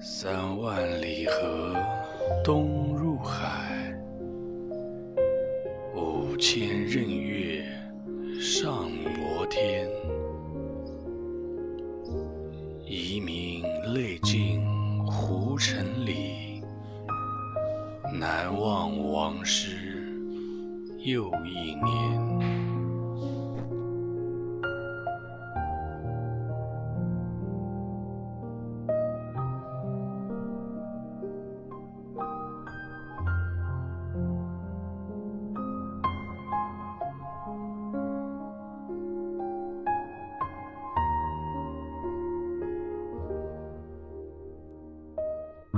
三万里河东入海五千仞岳上摩天。遗民泪尽胡尘里南望王师又一年。